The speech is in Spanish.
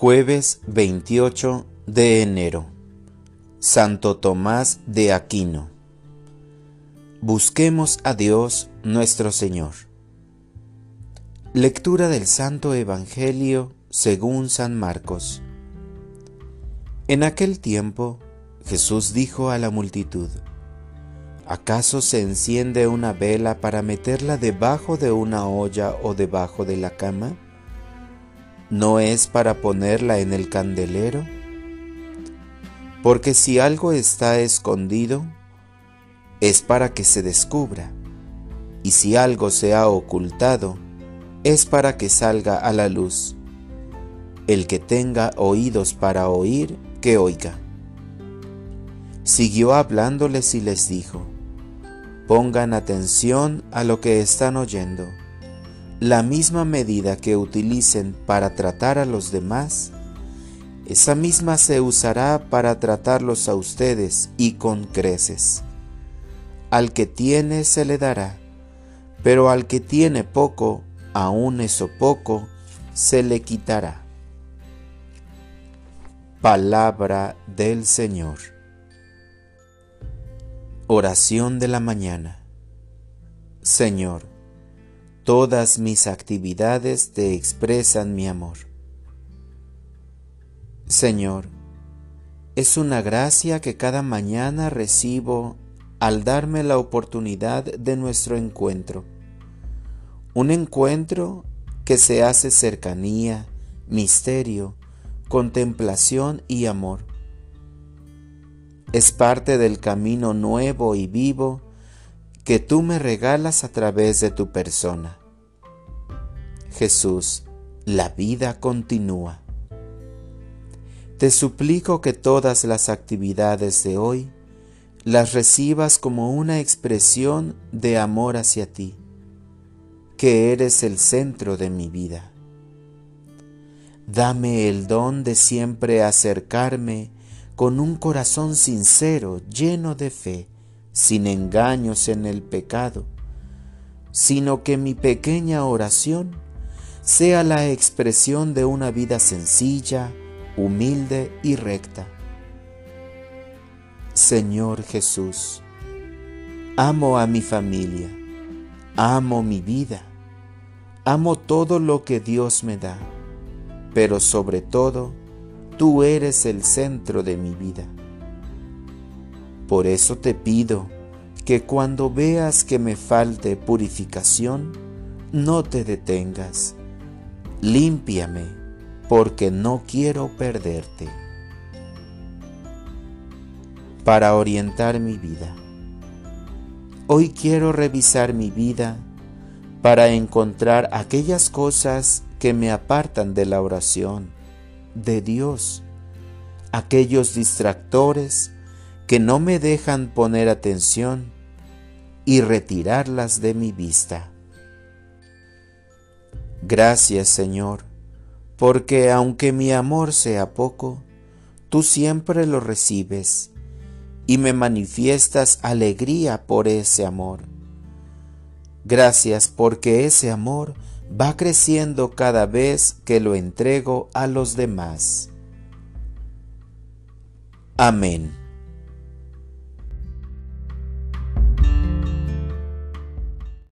Jueves 28 de enero. Santo Tomás de Aquino. Busquemos a Dios nuestro Señor. Lectura del Santo Evangelio según San Marcos. En aquel tiempo Jesús dijo a la multitud, ¿acaso se enciende una vela para meterla debajo de una olla o debajo de la cama? ¿No es para ponerla en el candelero? Porque si algo está escondido, es para que se descubra, y si algo se ha ocultado, es para que salga a la luz. El que tenga oídos para oír, que oiga. Siguió hablándoles y les dijo, pongan atención a lo que están oyendo la misma medida que utilicen para tratar a los demás, esa misma se usará para tratarlos a ustedes y con creces. Al que tiene se le dará, pero al que tiene poco, aun eso poco, se le quitará. Palabra del Señor. Oración de la mañana. Señor, Todas mis actividades te expresan mi amor. Señor, es una gracia que cada mañana recibo al darme la oportunidad de nuestro encuentro. Un encuentro que se hace cercanía, misterio, contemplación y amor. Es parte del camino nuevo y vivo que tú me regalas a través de tu persona. Jesús, la vida continúa. Te suplico que todas las actividades de hoy las recibas como una expresión de amor hacia ti, que eres el centro de mi vida. Dame el don de siempre acercarme con un corazón sincero, lleno de fe, sin engaños en el pecado, sino que mi pequeña oración sea la expresión de una vida sencilla, humilde y recta. Señor Jesús, amo a mi familia, amo mi vida, amo todo lo que Dios me da, pero sobre todo, tú eres el centro de mi vida. Por eso te pido que cuando veas que me falte purificación, no te detengas. Límpiame, porque no quiero perderte. Para orientar mi vida. Hoy quiero revisar mi vida para encontrar aquellas cosas que me apartan de la oración, de Dios, aquellos distractores que no me dejan poner atención y retirarlas de mi vista. Gracias Señor, porque aunque mi amor sea poco, tú siempre lo recibes y me manifiestas alegría por ese amor. Gracias porque ese amor va creciendo cada vez que lo entrego a los demás. Amén.